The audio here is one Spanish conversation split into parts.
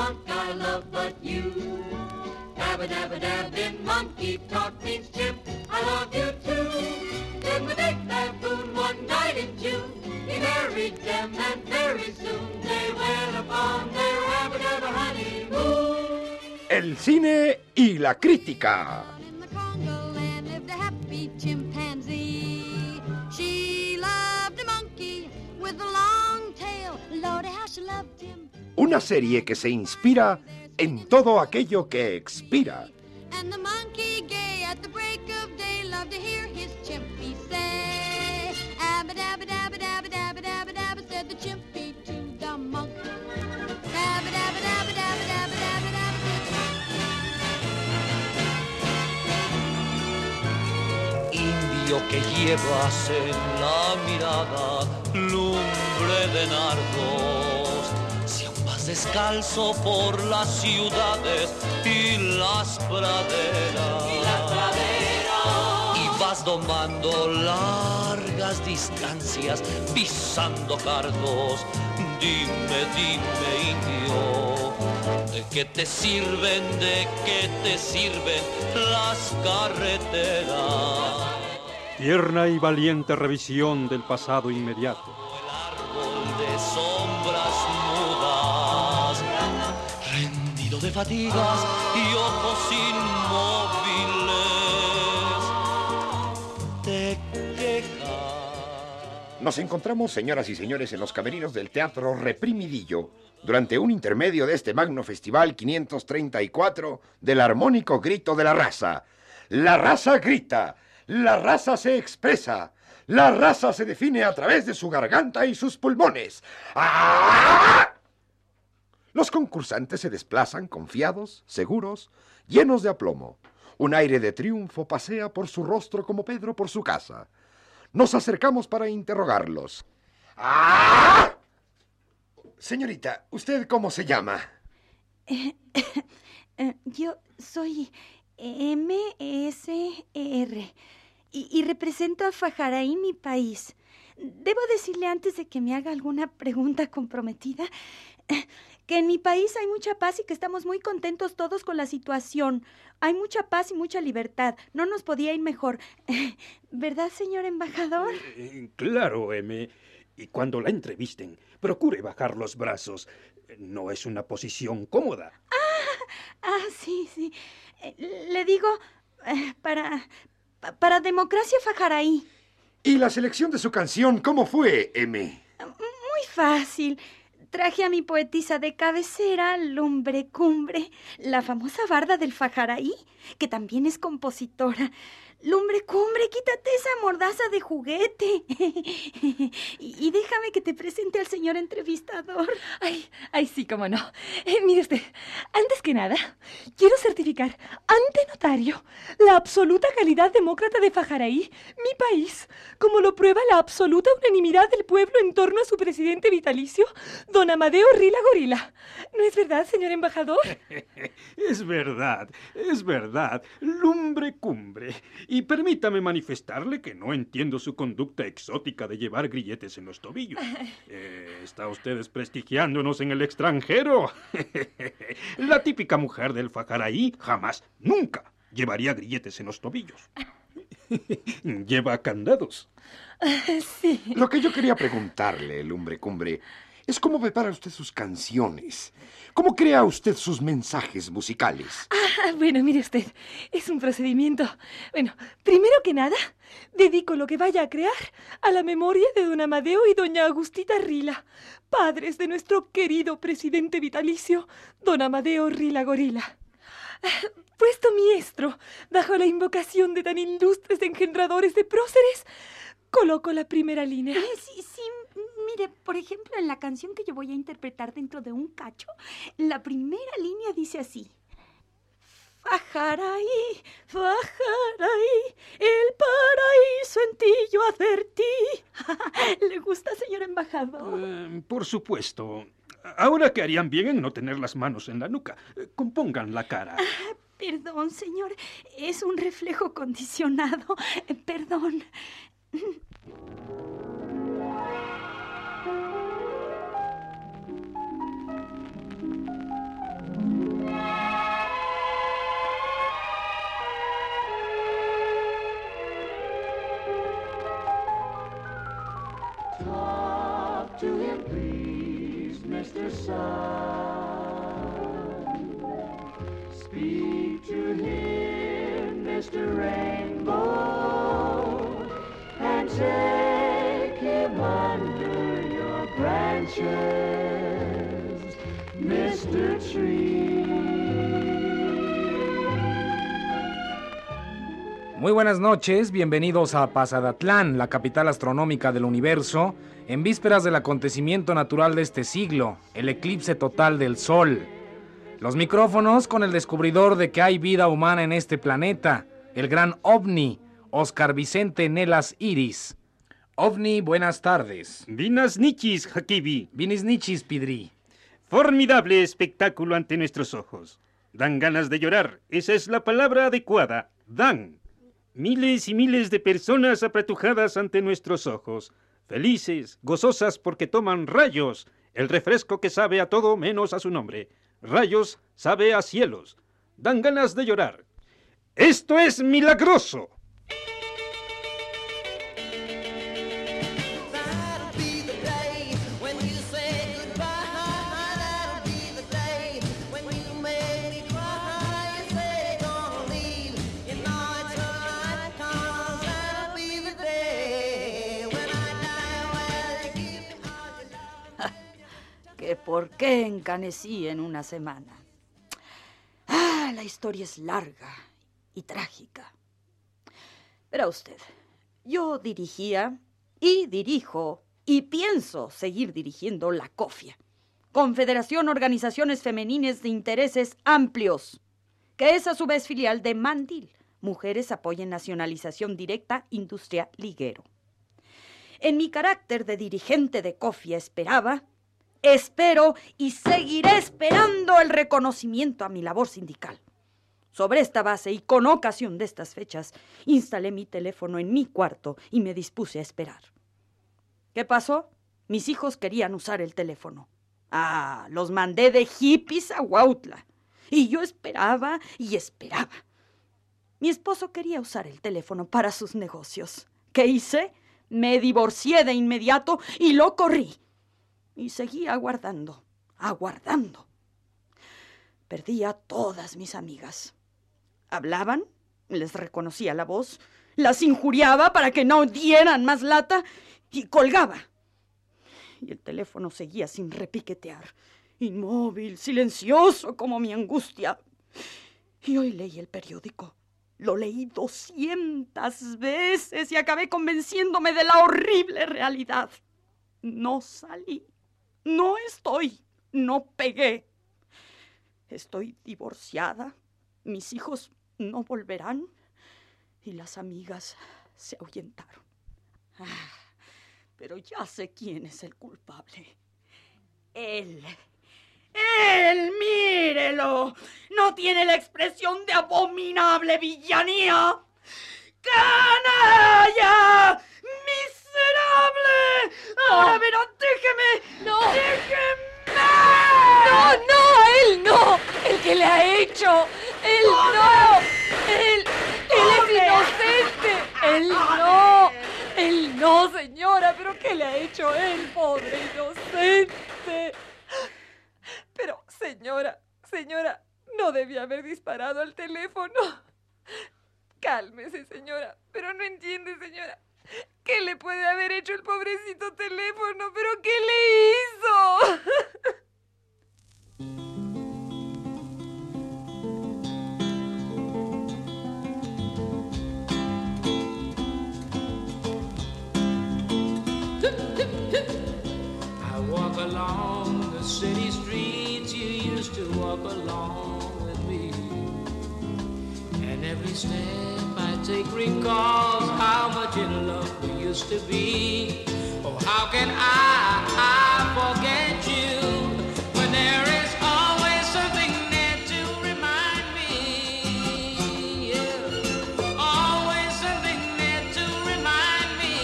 chipmunk I love but you. Dabba dabba dabbing monkey talk means chip, I love you too. Then the big baboon one night in June, he married them and very soon they went upon their rabba dabba honeymoon. El cine y la crítica. In the Congo land lived a happy chimpanzee. She loved a monkey with a long tail. Lordy, how she loved. Una serie que se inspira en todo aquello que expira. And the monkey gay at the break of day loved to hear his chimpy say. Abba dabba dabba dabba dabba dabba dabba said the chimpy to the monk. Dabba dabba dabba dabba dabba dabba dabba Indio que llevas en la mirada lumbre de nardos. Descalzo por las ciudades y las praderas. Y vas domando largas distancias, pisando cardos. Dime, dime, indio, ¿de qué te sirven, de qué te sirven las carreteras? Tierna y valiente revisión del pasado inmediato. Fatigas y ojos inmóviles, te. Nos encontramos, señoras y señores, en los camerinos del Teatro Reprimidillo, durante un intermedio de este magno festival 534 del armónico grito de la raza. La raza grita, la raza se expresa, la raza se define a través de su garganta y sus pulmones. ¡Ah! Los concursantes se desplazan confiados, seguros, llenos de aplomo. Un aire de triunfo pasea por su rostro como Pedro por su casa. Nos acercamos para interrogarlos. ¡Ah! Señorita, ¿usted cómo se llama? Eh, yo soy MSR y, y represento a Fajaraí, mi país. Debo decirle antes de que me haga alguna pregunta comprometida eh, que en mi país hay mucha paz y que estamos muy contentos todos con la situación. Hay mucha paz y mucha libertad. No nos podía ir mejor. ¿Verdad, señor embajador? Eh, claro, M. Y cuando la entrevisten, procure bajar los brazos. No es una posición cómoda. Ah, sí, sí. Eh, Le digo, eh, para, pa- para democracia Fajaraí. ¿Y la selección de su canción cómo fue, M? Muy fácil. Traje a mi poetisa de cabecera, Lumbre Cumbre, la famosa barda del Fajaraí, que también es compositora. Lumbre Cumbre, quítate esa mordaza de juguete. y, y déjame que te presente al señor entrevistador. Ay, ay, sí, cómo no. Eh, mire usted, antes que nada, quiero certificar ante notario la absoluta calidad demócrata de Fajaraí, mi país, como lo prueba la absoluta unanimidad del pueblo en torno a su presidente vitalicio, don Amadeo Rila Gorila. ¿No es verdad, señor embajador? Es verdad, es verdad. Lumbre cumbre. Y permítame manifestarle que no entiendo su conducta exótica de llevar grilletes en los tobillos. Eh, ¿Está usted desprestigiándonos en el extranjero? La típica mujer del Fajaraí jamás, nunca llevaría grilletes en los tobillos. Lleva candados. Sí. Lo que yo quería preguntarle, Lumbre Cumbre, es cómo prepara usted sus canciones. ¿Cómo crea usted sus mensajes musicales? Ah, bueno, mire usted, es un procedimiento. Bueno, primero que nada, dedico lo que vaya a crear a la memoria de don Amadeo y doña Agustita Rila, padres de nuestro querido presidente vitalicio, don Amadeo Rila Gorila. Puesto mi estro, bajo la invocación de tan ilustres engendradores de próceres, coloco la primera línea. Sí, sí, mire, por ejemplo, en la canción que yo voy a interpretar dentro de un cacho, la primera línea dice así. Fajaraí, Fajaraí, el paraíso en ti yo advertí. ¿Le gusta, señor embajador? Eh, por supuesto. Ahora que harían bien en no tener las manos en la nuca. Eh, Compongan la cara. Perdón, señor, es un reflejo condicionado. Eh, Perdón. buenas noches, bienvenidos a Pasadatlán, la capital astronómica del universo, en vísperas del acontecimiento natural de este siglo, el eclipse total del Sol. Los micrófonos con el descubridor de que hay vida humana en este planeta, el gran ovni, Oscar Vicente Nelas Iris. OVNI, buenas tardes. Vinas nichis, Hakibi. Vinis nichis, Pidri. Formidable espectáculo ante nuestros ojos. Dan ganas de llorar. Esa es la palabra adecuada. Dan. Miles y miles de personas apretujadas ante nuestros ojos. Felices, gozosas porque toman rayos. El refresco que sabe a todo menos a su nombre. Rayos sabe a cielos. Dan ganas de llorar. Esto es milagroso. Por qué encanecí en una semana. Ah, la historia es larga y trágica. Verá usted, yo dirigía y dirijo y pienso seguir dirigiendo la COFIA, Confederación Organizaciones Femenines de Intereses Amplios, que es a su vez filial de Mandil, Mujeres Apoyen Nacionalización Directa Industria Liguero. En mi carácter de dirigente de COFIA esperaba, espero y seguiré esperando el reconocimiento a mi labor sindical. Sobre esta base y con ocasión de estas fechas, instalé mi teléfono en mi cuarto y me dispuse a esperar. ¿Qué pasó? Mis hijos querían usar el teléfono. Ah, los mandé de hippies a Huautla. Y yo esperaba y esperaba. Mi esposo quería usar el teléfono para sus negocios. ¿Qué hice? Me divorcié de inmediato y lo corrí. Y seguí aguardando, aguardando. Perdí a todas mis amigas. Hablaban, les reconocía la voz, las injuriaba para que no dieran más lata y colgaba. Y el teléfono seguía sin repiquetear, inmóvil, silencioso como mi angustia. Y hoy leí el periódico. Lo leí doscientas veces y acabé convenciéndome de la horrible realidad. No salí, no estoy, no pegué. Estoy divorciada, mis hijos no volverán y las amigas se ahuyentaron. Ah, pero ya sé quién es el culpable. Él. Él, mírelo. No tiene la expresión de abominable villanía. ¡Canalla! ¡Miserable! Ahora verán, déjeme. No. ¡Déjeme! No, no, él no. El que le ha hecho. Él no. Él, él es inocente. Él no. Él no, señora. Pero ¿qué le ha hecho él, pobre inocente? Pero, señora, señora, no debía haber disparado al teléfono. Cálmese, señora. Pero no entiende, señora. ¿Qué le puede haber hecho el pobrecito teléfono? ¿Pero qué le hizo? I walk along the city streets you used to walk along with me. And every step Take recalls how much in love we used to be. Oh, how can I, I forget you when there is always something there to remind me? Yeah. Always something there to remind me.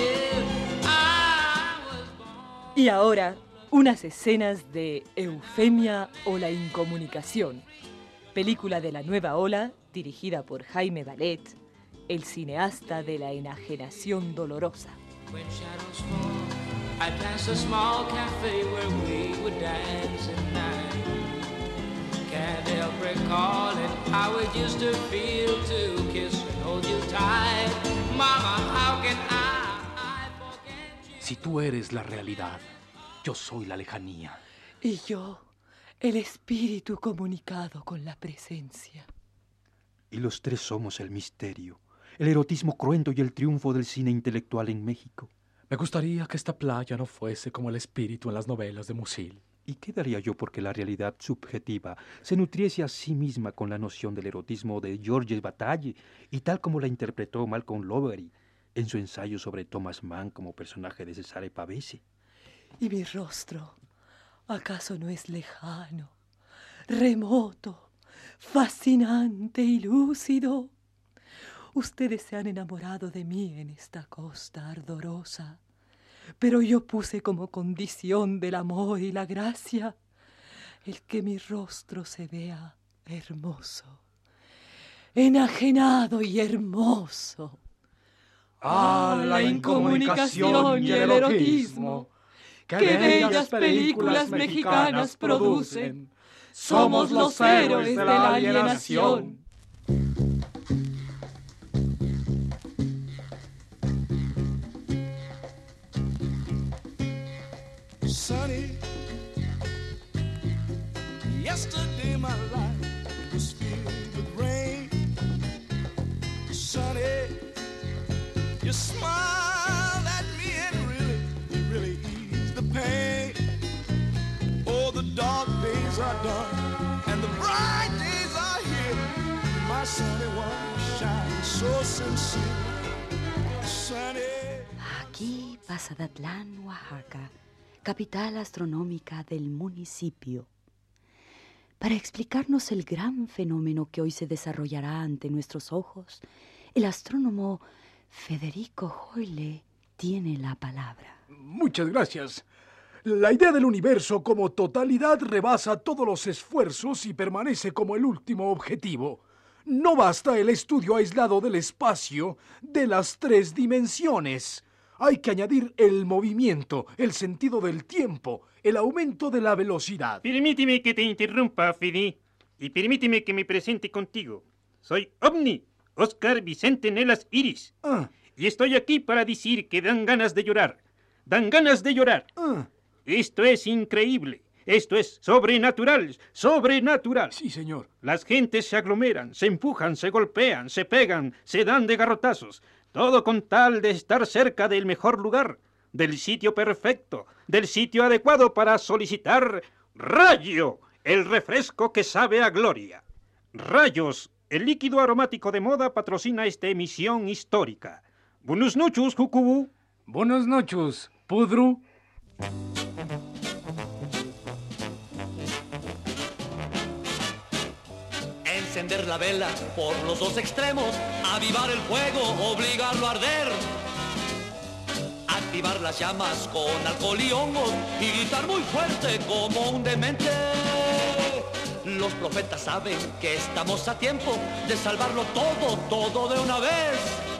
Yeah. I was born. Y ahora, unas escenas de Eufemia o la incomunicación, película de la nueva ola dirigida por Jaime Ballet, el cineasta de la enajenación dolorosa. Si tú eres la realidad, yo soy la lejanía. Y yo, el espíritu comunicado con la presencia. Y los tres somos el misterio, el erotismo cruento y el triunfo del cine intelectual en México. Me gustaría que esta playa no fuese como el espíritu en las novelas de Musil. ¿Y qué daría yo porque la realidad subjetiva se nutriese a sí misma con la noción del erotismo de Georges Bataille y tal como la interpretó Malcolm Lowery en su ensayo sobre Thomas Mann como personaje de Cesare Pavese? ¿Y mi rostro? ¿Acaso no es lejano, remoto, fascinante y lúcido? Ustedes se han enamorado de mí en esta costa ardorosa, pero yo puse como condición del amor y la gracia el que mi rostro se vea hermoso, enajenado y hermoso. Ah, la incomunicación y el erotismo que bellas películas mexicanas producen. Somos los héroes de la alienación. Sunny, yesterday my life was filled with rain. Sunny, you smiled done and the bright days are here. My sunny one shines so sincere. Sunny. Aquí, Pasadatlán, Oaxaca, capital astronómica del municipio. Para explicarnos el gran fenómeno que hoy se desarrollará ante nuestros ojos, el astrónomo Federico Hoyle tiene la palabra. Muchas gracias. La idea del universo como totalidad rebasa todos los esfuerzos y permanece como el último objetivo. No basta el estudio aislado del espacio de las tres dimensiones. Hay que añadir el movimiento, el sentido del tiempo, el aumento de la velocidad. Permíteme que te interrumpa, Fidi, y permíteme que me presente contigo. Soy Omni, Oscar Vicente Nelas Iris. Ah, Y estoy aquí para decir que dan ganas de llorar. Dan ganas de llorar. ah, Esto es increíble. Esto es sobrenatural, sobrenatural. sí, señor. Las gentes se aglomeran, se empujan, se golpean, se pegan, se dan de garrotazos. Todo con tal de estar cerca del mejor lugar, del sitio perfecto, del sitio adecuado para solicitar rayo, el refresco que sabe a gloria. Rayos, el líquido aromático de moda patrocina esta emisión histórica. Buenos noches, Jucubu. Buenos noches, Pudru. Encender la vela por los dos extremos, avivar el fuego, obligarlo a arder. Activar las llamas con alcohol y hongos y gritar muy fuerte como un demente. Los profetas saben que estamos a tiempo de salvarlo todo, todo de una vez.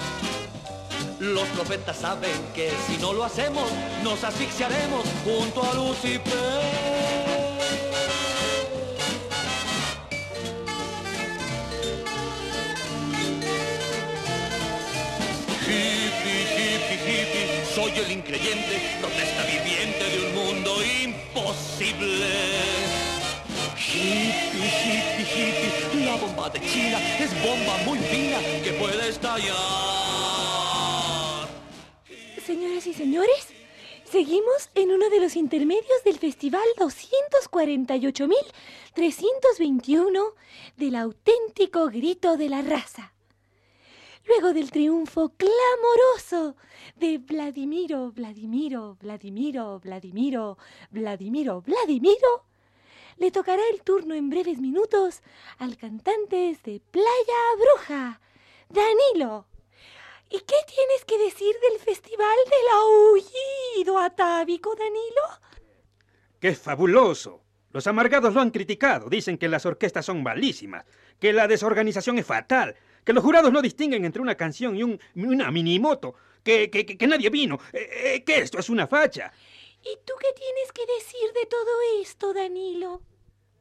Los profetas saben que si no lo hacemos, nos asfixiaremos junto a Lucifer. Soy el increyente, protesta viviente de un mundo imposible. Hippie, hippie, hippie, la bomba de China es bomba muy fina que puede estallar. Señoras y señores, seguimos en uno de los intermedios del Festival 248.321 del auténtico grito de la raza. Luego del triunfo clamoroso de Vladimiro, Vladimiro, Vladimiro, Vladimiro, Vladimiro, Vladimiro, le tocará el turno en breves minutos al cantante de Playa Bruja, Danilo. ¿Y qué tienes que decir del Festival del Aullido Atávico, Danilo? ¡Qué fabuloso! Los amargados lo han criticado. Dicen que las orquestas son malísimas, que la desorganización es fatal, que los jurados no distinguen entre una canción y un, una minimoto, que, que, que- que nadie vino, eh, eh, que esto es una facha. ¿Y tú qué tienes que decir de todo esto, Danilo?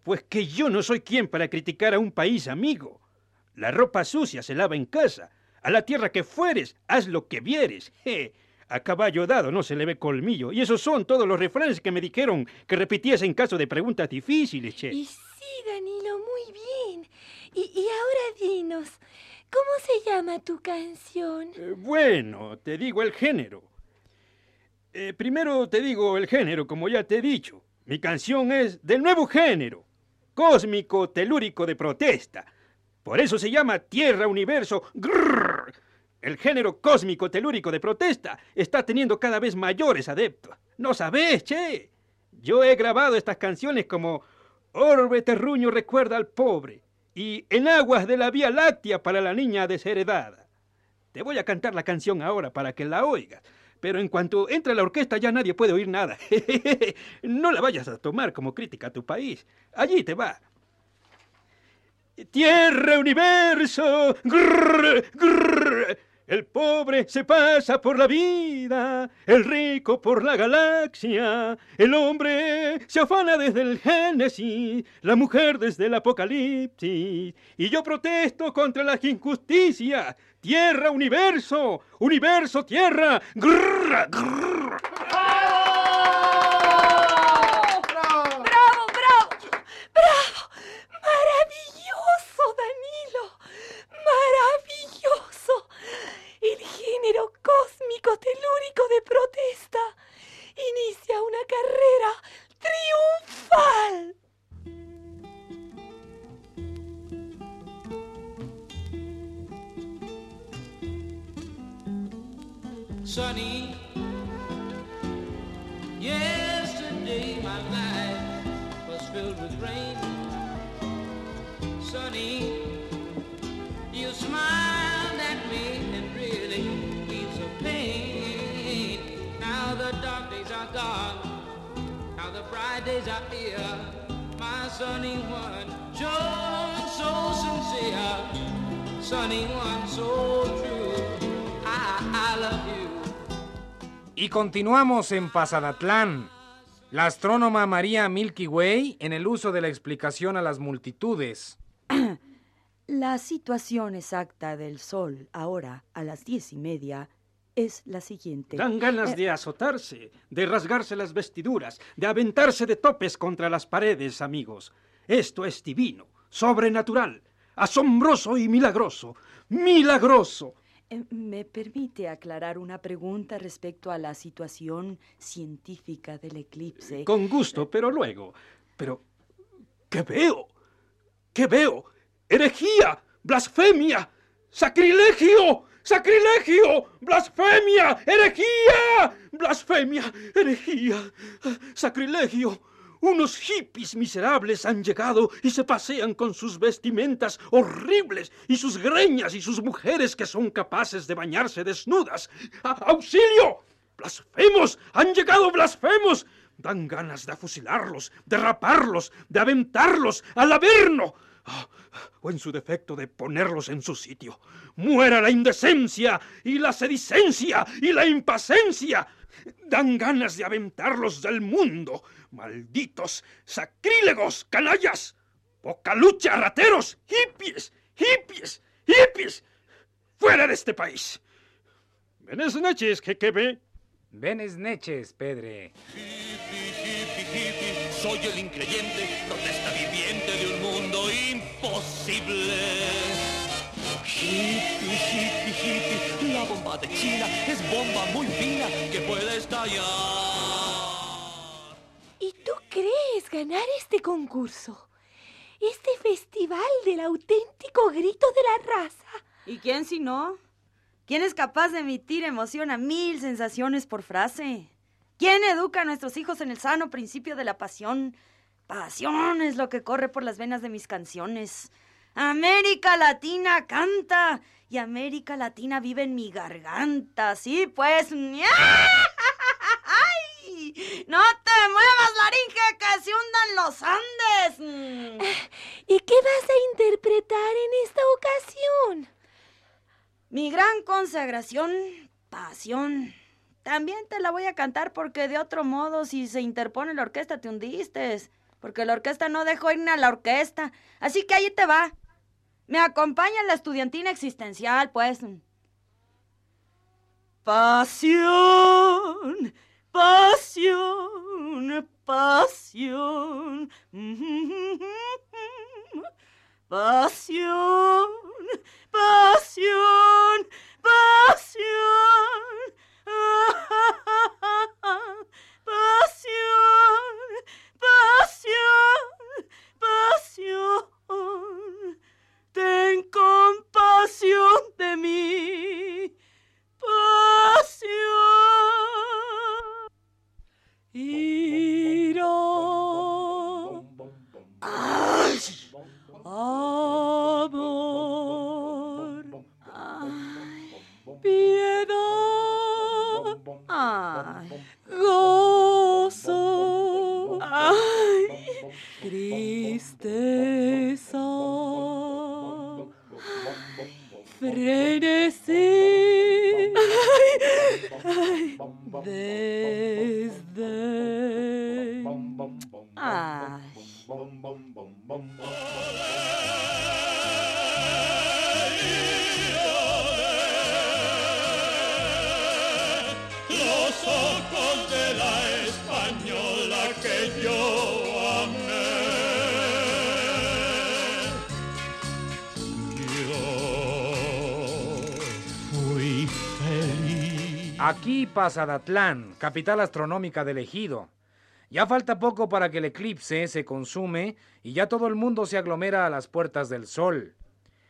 Pues que yo no soy quien para criticar a un país amigo. La ropa sucia se lava en casa. A la tierra que fueres, haz lo que vieres. Je, a caballo dado no se le ve colmillo. Y esos son todos los refranes que me dijeron que repitiese en caso de preguntas difíciles, che. Y sí, Danilo, muy bien. Y, y ahora dinos, ¿cómo se llama tu canción? Eh, bueno, te digo el género. Eh, primero te digo el género, como ya te he dicho. Mi canción es del nuevo género, cósmico telúrico de protesta. Por eso se llama Tierra Universo. Grrr. El género cósmico telúrico de protesta está teniendo cada vez mayores adeptos. ¿No sabes, che? Yo he grabado estas canciones como Orbe Terruño recuerda al pobre y En aguas de la Vía Láctea para la niña desheredada. Te voy a cantar la canción ahora para que la oigas. Pero en cuanto entra la orquesta ya nadie puede oír nada. no la vayas a tomar como crítica a tu país. Allí te va. Tierra, universo. El pobre se pasa por la vida, el rico por la galaxia, el hombre se afana desde el Génesis, la mujer desde el Apocalipsis. Y yo protesto contra las injusticias. Tierra, universo, universo, tierra. Grrr, grrr. Sunny one so true. I, I love you. Y continuamos en Pasadatlán. La astrónoma María Milky Way en el uso de la explicación a las multitudes. La situación exacta del Sol ahora, a las diez y media, es la siguiente. Dan ganas Eh, de azotarse, de rasgarse las vestiduras, de aventarse de topes contra las paredes, amigos. Esto es divino, sobrenatural, asombroso y milagroso. ¡Milagroso! eh, ¿Me permite aclarar una pregunta respecto a la situación científica del eclipse? Con gusto, pero luego. Pero, ¿qué veo? ¿Qué veo? ¡Herejía! ¡Blasfemia! ¡Sacrilegio! ¡Sacrilegio! ¡Blasfemia! ¡Herejía! ¡Blasfemia! ¡Herejía! ¡Sacrilegio! Unos hippies miserables han llegado y se pasean con sus vestimentas horribles y sus greñas y sus mujeres que son capaces de bañarse desnudas. ¡A- ¡Auxilio! ¡Blasfemos! ¡Han llegado blasfemos! Dan ganas de fusilarlos, de raparlos, de aventarlos al averno. Ah, o en su defecto de ponerlos en su sitio. ¡Muera la indecencia y la sedicencia y la impaciencia! Dan ganas de aventarlos del mundo. Malditos, sacrílegos, canallas, poca lucha, rateros, hippies, hippies, hippies. ¡Fuera de este país! Buenas noches, Jequebe. Buenas noches, Pedre. Soy el increyente, protesta viviente de un mundo imposible. Hippie, hippie, hippie, la bomba de China es bomba muy fina que puede estallar. ¿Y tú crees ganar este concurso? Este festival del auténtico grito de la raza. ¿Y quién si no? ¿Quién es capaz de emitir emoción a mil sensaciones por frase? ¿Quién educa a nuestros hijos en el sano principio de la pasión? Pasión es lo que corre por las venas de mis canciones. América Latina canta y América Latina vive en mi garganta. Sí, pues. ¡Ay! ¡No te muevas, laringe, que se hundan los Andes! ¿Y qué vas a interpretar en esta ocasión? Mi gran consagración, pasión, También te la voy a cantar porque de otro modo, si se interpone la orquesta, te hundiste. Porque la orquesta no dejó ir a la orquesta. Así que ahí te va. Me acompaña la estudiantina existencial, pues. Pasión, pasión, pasión. Pasión, pasión, pasión. Pasión, pasión, pasión. Ten compasión de mí. Pasión. Aquí Pasadatlán, capital astronómica del ejido. Ya falta poco para que el eclipse se consume y ya todo el mundo se aglomera a las puertas del sol.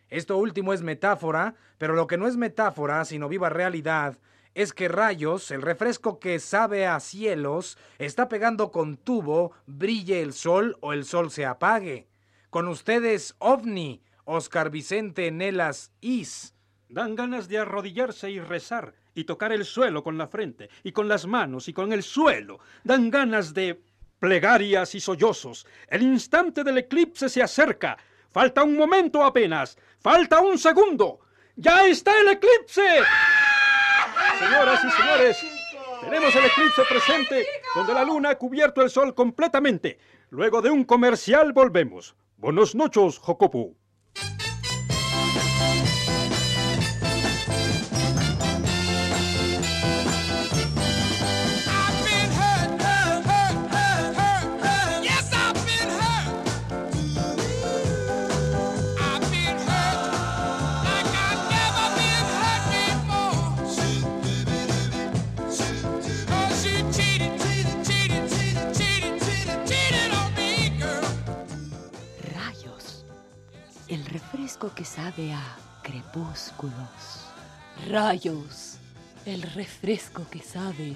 Esto último es metáfora, pero lo que no es metáfora, sino viva realidad, es que Rayos, el refresco que sabe a cielos, está pegando con tubo, brille el sol o el sol se apague. Con ustedes, OVNI, Oscar Vicente Nelas Is. Dan ganas de arrodillarse y rezar y tocar el suelo con la frente y con las manos y con el suelo. Dan ganas de plegarias y sollozos. El instante del eclipse se acerca. Falta un momento apenas. Falta un segundo. ¡Ya está el eclipse! Señoras y señores, tenemos el eclipse presente donde la luna ha cubierto el sol completamente. Luego de un comercial volvemos. Buenos noches, Jocopu. Refresco que sabe a crepúsculos. Rayos. El refresco que sabe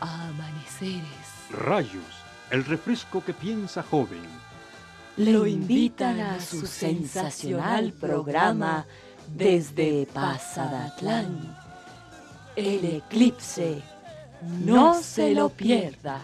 a amaneceres. Rayos, el refresco que piensa joven. Lo invitan a su sensacional programa desde Pasadatlán. El eclipse. No se lo pierda.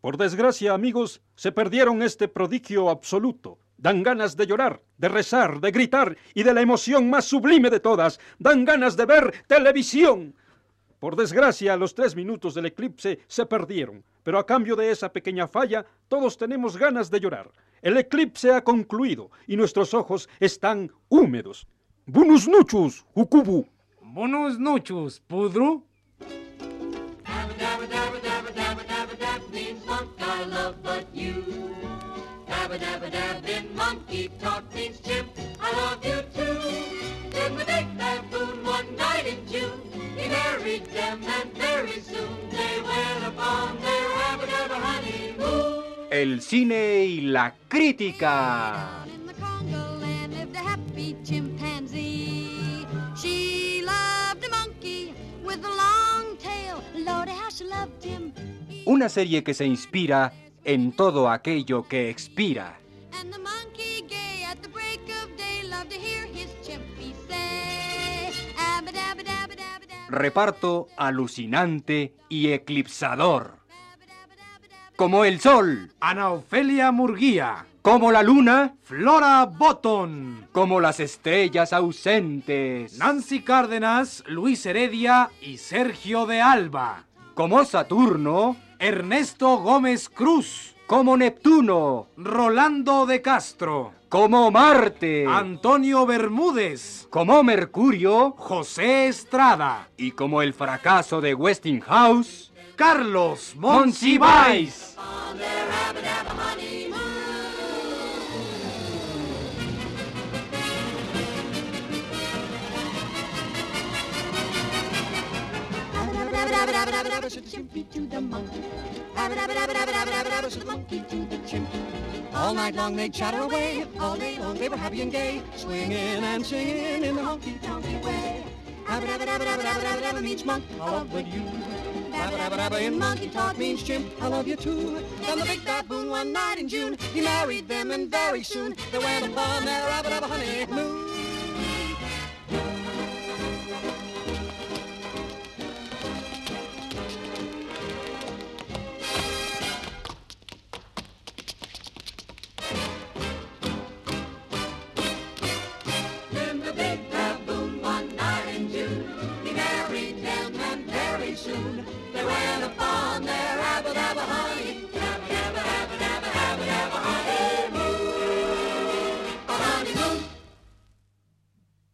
Por desgracia, amigos, se perdieron este prodigio absoluto. Dan ganas de llorar, de rezar, de gritar y de la emoción más sublime de todas. Dan ganas de ver televisión. Por desgracia, los tres minutos del eclipse se perdieron, pero a cambio de esa pequeña falla, todos tenemos ganas de llorar. El eclipse ha concluido y nuestros ojos están húmedos. Bunus nuchus, Hukubu. Bonus nuchus, Pudru. Monkey talk means chimp I love you too. Then the big baboon one night in June he married them and very soon they went upon their honeymoon. El cine y la crítica. Una serie que se inspira en todo aquello que expira. Reparto alucinante y eclipsador. como el sol, Ana Ofelia Murguía, como la luna, Flora Botton, como las estrellas ausentes, Nancy Cárdenas, Luis Heredia y Sergio de Alba, como Saturno, Ernesto Gómez Cruz, como Neptuno, Rolando de Castro, como Marte, Antonio Bermúdez, como Mercurio, José Estrada y como el fracaso de Westinghouse, Carlos Monsiváis. Monsiváis. Said. All night long they'd chatter away. All day long they were happy and gay, swinging and singing in the honky tonky way. Dabba dabba dabba dabba dabba means monk, I love you. Dabba dabba dabba in monkey talk means chimp, I love you too. Then the big baboon one night in June, he married them and very soon they went upon their abba dabba honeymoon.